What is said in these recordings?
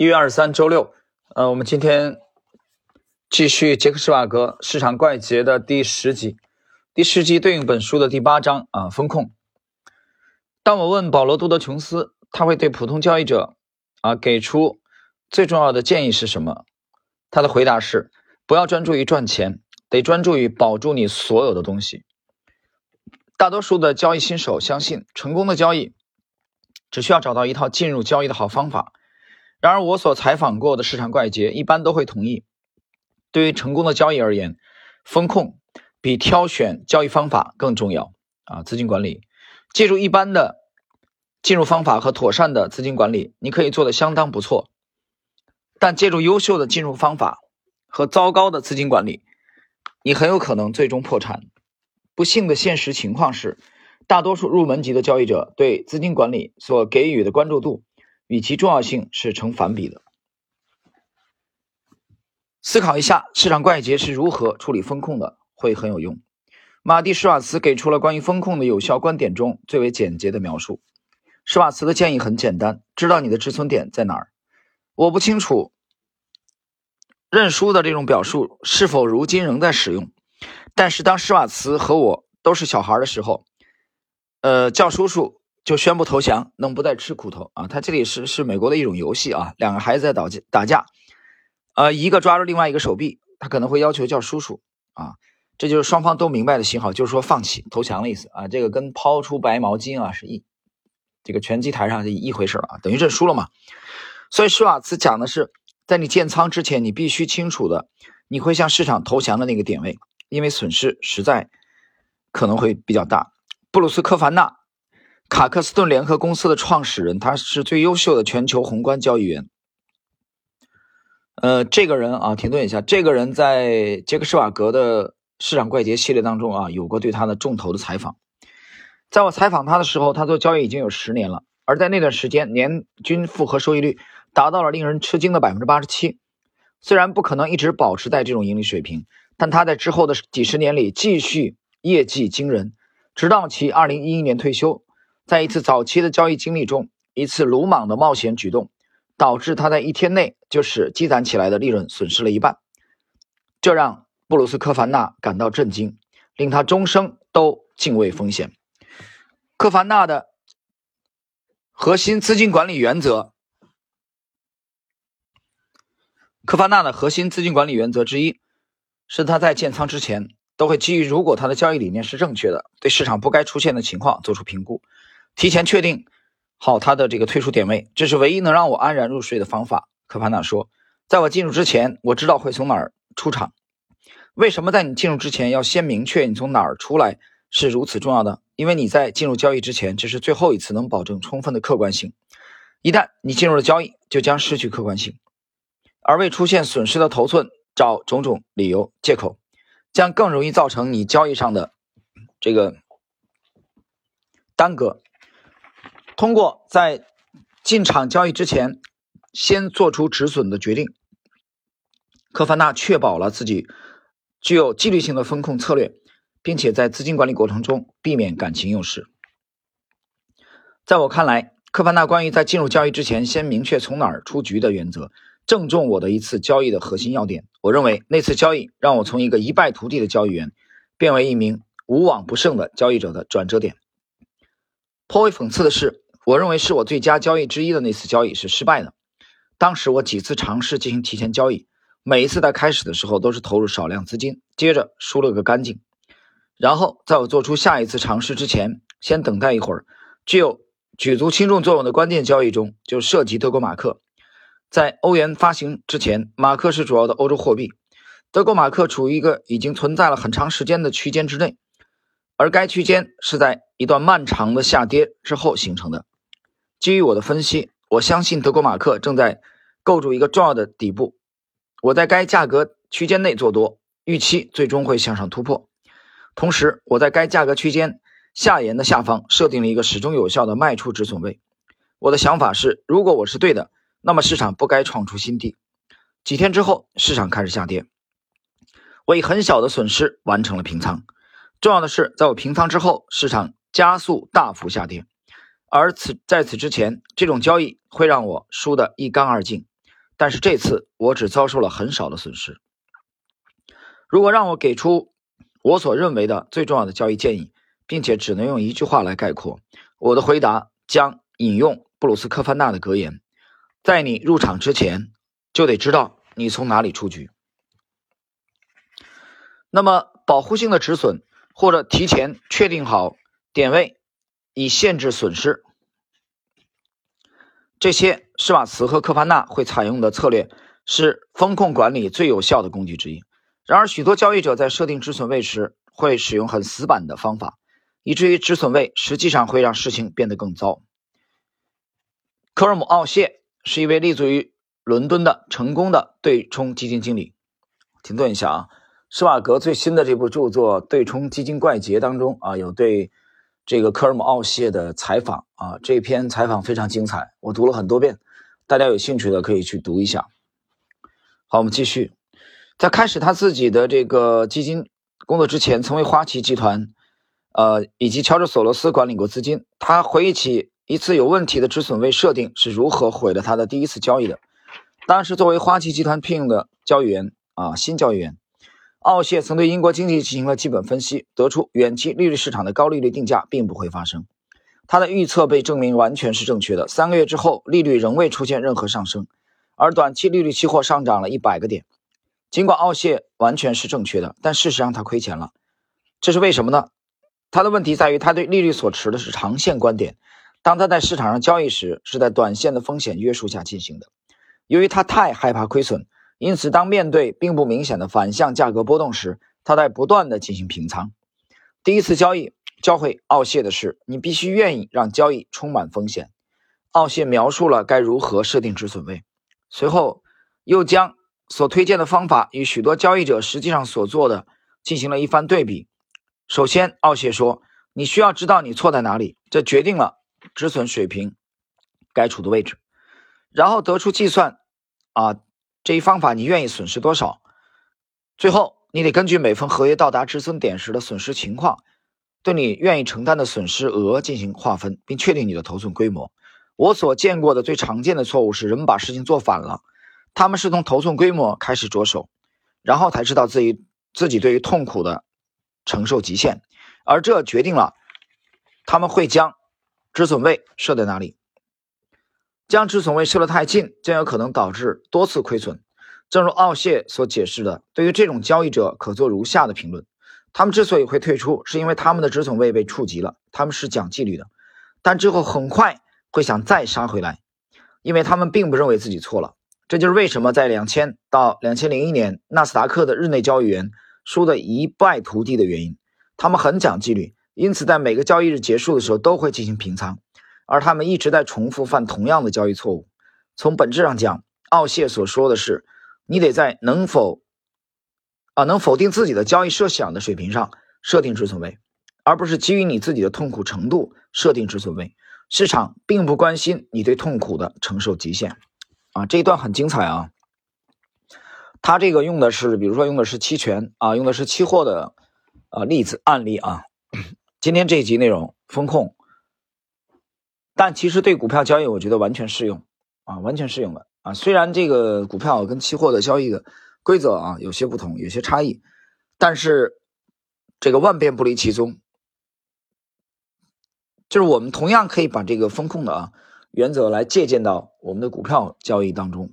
一月二十三，周六，呃，我们今天继续杰克施瓦格《市场怪杰》的第十集，第十集对应本书的第八章啊，风控。当我问保罗·杜德琼斯，他会对普通交易者啊给出最重要的建议是什么？他的回答是：不要专注于赚钱，得专注于保住你所有的东西。大多数的交易新手相信，成功的交易只需要找到一套进入交易的好方法。然而，我所采访过的市场怪杰一般都会同意，对于成功的交易而言，风控比挑选交易方法更重要啊！资金管理，借助一般的进入方法和妥善的资金管理，你可以做得相当不错；但借助优秀的进入方法和糟糕的资金管理，你很有可能最终破产。不幸的现实情况是，大多数入门级的交易者对资金管理所给予的关注度。与其重要性是成反比的。思考一下，市场怪杰是如何处理风控的，会很有用。马蒂·施瓦茨给出了关于风控的有效观点中最为简洁的描述。施瓦茨的建议很简单：知道你的止损点在哪儿。我不清楚认输的这种表述是否如今仍在使用，但是当施瓦茨和我都是小孩的时候，呃，叫叔叔。就宣布投降，能不再吃苦头啊？他这里是是美国的一种游戏啊，两个孩子在打架打架，呃，一个抓住另外一个手臂，他可能会要求叫叔叔啊，这就是双方都明白的信号，就是说放弃投降的意思啊。这个跟抛出白毛巾啊是一这个拳击台上是一回事啊，等于认输了嘛。所以施瓦茨讲的是，在你建仓之前，你必须清楚的你会向市场投降的那个点位，因为损失实在可能会比较大。布鲁斯科凡纳。卡克斯顿联合公司的创始人，他是最优秀的全球宏观交易员。呃，这个人啊，停顿一下，这个人在杰克施瓦格的市场怪杰系列当中啊，有过对他的重头的采访。在我采访他的时候，他做交易已经有十年了，而在那段时间，年均复合收益率达到了令人吃惊的百分之八十七。虽然不可能一直保持在这种盈利水平，但他在之后的几十年里继续业绩惊人，直到其二零一一年退休。在一次早期的交易经历中，一次鲁莽的冒险举动，导致他在一天内就使积攒起来的利润损失了一半，这让布鲁斯科凡纳感到震惊，令他终生都敬畏风险。科凡纳的核心资金管理原则，科凡纳的核心资金管理原则之一，是他在建仓之前都会基于如果他的交易理念是正确的，对市场不该出现的情况做出评估。提前确定好他的这个退出点位，这是唯一能让我安然入睡的方法。科潘纳说：“在我进入之前，我知道会从哪儿出场。为什么在你进入之前要先明确你从哪儿出来是如此重要的？因为你在进入交易之前，这是最后一次能保证充分的客观性。一旦你进入了交易，就将失去客观性，而为出现损失的头寸找种种理由借口，将更容易造成你交易上的这个耽搁。”通过在进场交易之前先做出止损的决定，科凡纳确保了自己具有纪律性的风控策略，并且在资金管理过程中避免感情用事。在我看来，科凡纳关于在进入交易之前先明确从哪儿出局的原则，正中我的一次交易的核心要点。我认为那次交易让我从一个一败涂地的交易员变为一名无往不胜的交易者的转折点。颇为讽刺的是。我认为是我最佳交易之一的那次交易是失败的。当时我几次尝试进行提前交易，每一次在开始的时候都是投入少量资金，接着输了个干净。然后在我做出下一次尝试之前，先等待一会儿。具有举足轻重作用的关键交易中就涉及德国马克。在欧元发行之前，马克是主要的欧洲货币。德国马克处于一个已经存在了很长时间的区间之内，而该区间是在一段漫长的下跌之后形成的。基于我的分析，我相信德国马克正在构筑一个重要的底部。我在该价格区间内做多，预期最终会向上突破。同时，我在该价格区间下沿的下方设定了一个始终有效的卖出止损位。我的想法是，如果我是对的，那么市场不该创出新低。几天之后，市场开始下跌，我以很小的损失完成了平仓。重要的是，在我平仓之后，市场加速大幅下跌。而此在此之前，这种交易会让我输得一干二净。但是这次我只遭受了很少的损失。如果让我给出我所认为的最重要的交易建议，并且只能用一句话来概括，我的回答将引用布鲁斯科凡纳的格言：在你入场之前，就得知道你从哪里出局。那么，保护性的止损或者提前确定好点位，以限制损失。这些施瓦茨和科潘纳会采用的策略是风控管理最有效的工具之一。然而，许多交易者在设定止损位时会使用很死板的方法，以至于止损位实际上会让事情变得更糟。科尔姆·奥谢是一位立足于伦敦的成功的对冲基金经理。停顿一下啊，施瓦格最新的这部著作《对冲基金怪杰》当中啊，有对。这个科尔姆奥谢的采访啊，这篇采访非常精彩，我读了很多遍，大家有兴趣的可以去读一下。好，我们继续，在开始他自己的这个基金工作之前，曾为花旗集团，呃，以及乔治索罗斯管理过资金。他回忆起一次有问题的止损位设定是如何毁了他的第一次交易的。当时作为花旗集团聘用的交易员啊，新交易员。奥谢曾对英国经济进行了基本分析，得出远期利率市场的高利率定价并不会发生。他的预测被证明完全是正确的。三个月之后，利率仍未出现任何上升，而短期利率期货上涨了一百个点。尽管奥谢完全是正确的，但事实上他亏钱了。这是为什么呢？他的问题在于他对利率所持的是长线观点。当他在市场上交易时，是在短线的风险约束下进行的。由于他太害怕亏损。因此，当面对并不明显的反向价格波动时，他在不断的进行平仓。第一次交易教会奥谢的是，你必须愿意让交易充满风险。奥谢描述了该如何设定止损位，随后又将所推荐的方法与许多交易者实际上所做的进行了一番对比。首先，奥谢说，你需要知道你错在哪里，这决定了止损水平该处的位置，然后得出计算啊。这一方法，你愿意损失多少？最后，你得根据每份合约到达止损点时的损失情况，对你愿意承担的损失额进行划分，并确定你的头寸规模。我所见过的最常见的错误是人们把事情做反了，他们是从头寸规模开始着手，然后才知道自己自己对于痛苦的承受极限，而这决定了他们会将止损位设在哪里。将止损位设得太近，将有可能导致多次亏损。正如奥谢所解释的，对于这种交易者，可做如下的评论：他们之所以会退出，是因为他们的止损位被触及了。他们是讲纪律的，但之后很快会想再杀回来，因为他们并不认为自己错了。这就是为什么在两千到两千零一年，纳斯达克的日内交易员输得一败涂地的原因。他们很讲纪律，因此在每个交易日结束的时候都会进行平仓。而他们一直在重复犯同样的交易错误。从本质上讲，奥谢所说的是，你得在能否啊能否定自己的交易设想的水平上设定止损位，而不是基于你自己的痛苦程度设定止损位。市场并不关心你对痛苦的承受极限。啊，这一段很精彩啊。他这个用的是，比如说用的是期权啊，用的是期货的啊例子案例啊。今天这一集内容风控。但其实对股票交易，我觉得完全适用啊，完全适用的啊。虽然这个股票跟期货的交易的规则啊有些不同，有些差异，但是这个万变不离其宗，就是我们同样可以把这个风控的啊原则来借鉴到我们的股票交易当中。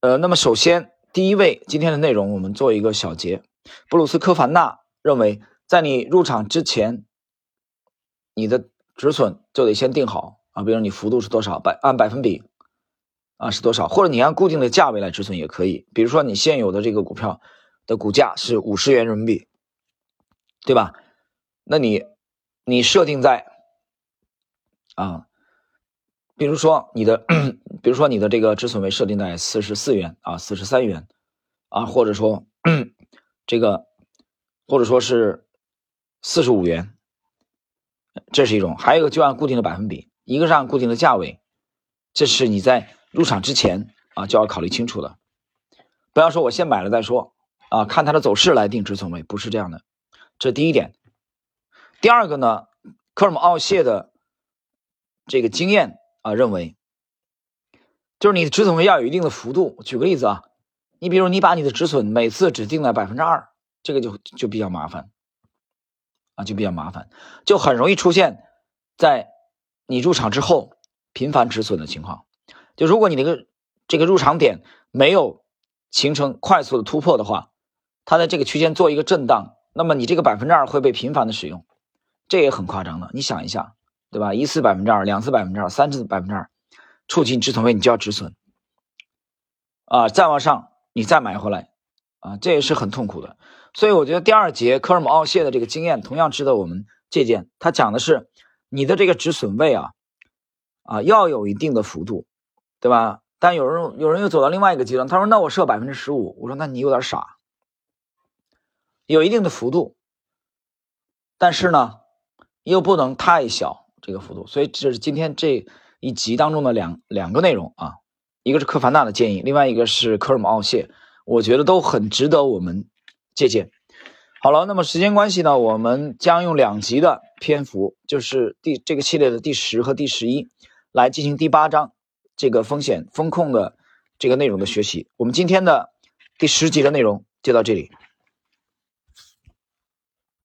呃，那么首先第一位今天的内容，我们做一个小结。布鲁斯科凡纳认为，在你入场之前，你的止损就得先定好啊，比如你幅度是多少，百按百分比啊是多少，或者你按固定的价位来止损也可以。比如说你现有的这个股票的股价是五十元人民币，对吧？那你你设定在啊，比如说你的，比如说你的这个止损位设定在四十四元啊，四十三元啊，或者说 这个或者说是四十五元。这是一种，还有一个就按固定的百分比，一个是按固定的价位，这是你在入场之前啊就要考虑清楚的，不要说我先买了再说啊，看它的走势来定止损位，不是这样的。这第一点。第二个呢，科尔姆奥谢的这个经验啊认为，就是你的止损位要有一定的幅度。举个例子啊，你比如你把你的止损每次只定在百分之二，这个就就比较麻烦啊，就比较麻烦，就很容易出现在你入场之后频繁止损的情况。就如果你那个这个入场点没有形成快速的突破的话，它在这个区间做一个震荡，那么你这个百分之二会被频繁的使用，这也很夸张的。你想一下，对吧？一次百分之二，两次百分之二，三次百分之二，触及止损位你就要止损啊！再往上你再买回来啊，这也是很痛苦的。所以我觉得第二节科尔姆奥谢的这个经验同样值得我们借鉴。他讲的是你的这个止损位啊啊要有一定的幅度，对吧？但有人有人又走到另外一个极端，他说：“那我设百分之十五。”我说：“那你有点傻。”有一定的幅度，但是呢，又不能太小这个幅度。所以这是今天这一集当中的两两个内容啊，一个是科凡纳的建议，另外一个是科尔姆奥谢，我觉得都很值得我们借鉴。好了，那么时间关系呢，我们将用两集的篇幅，就是第这个系列的第十和第十一，来进行第八章。这个风险风控的这个内容的学习，我们今天的第十集的内容就到这里。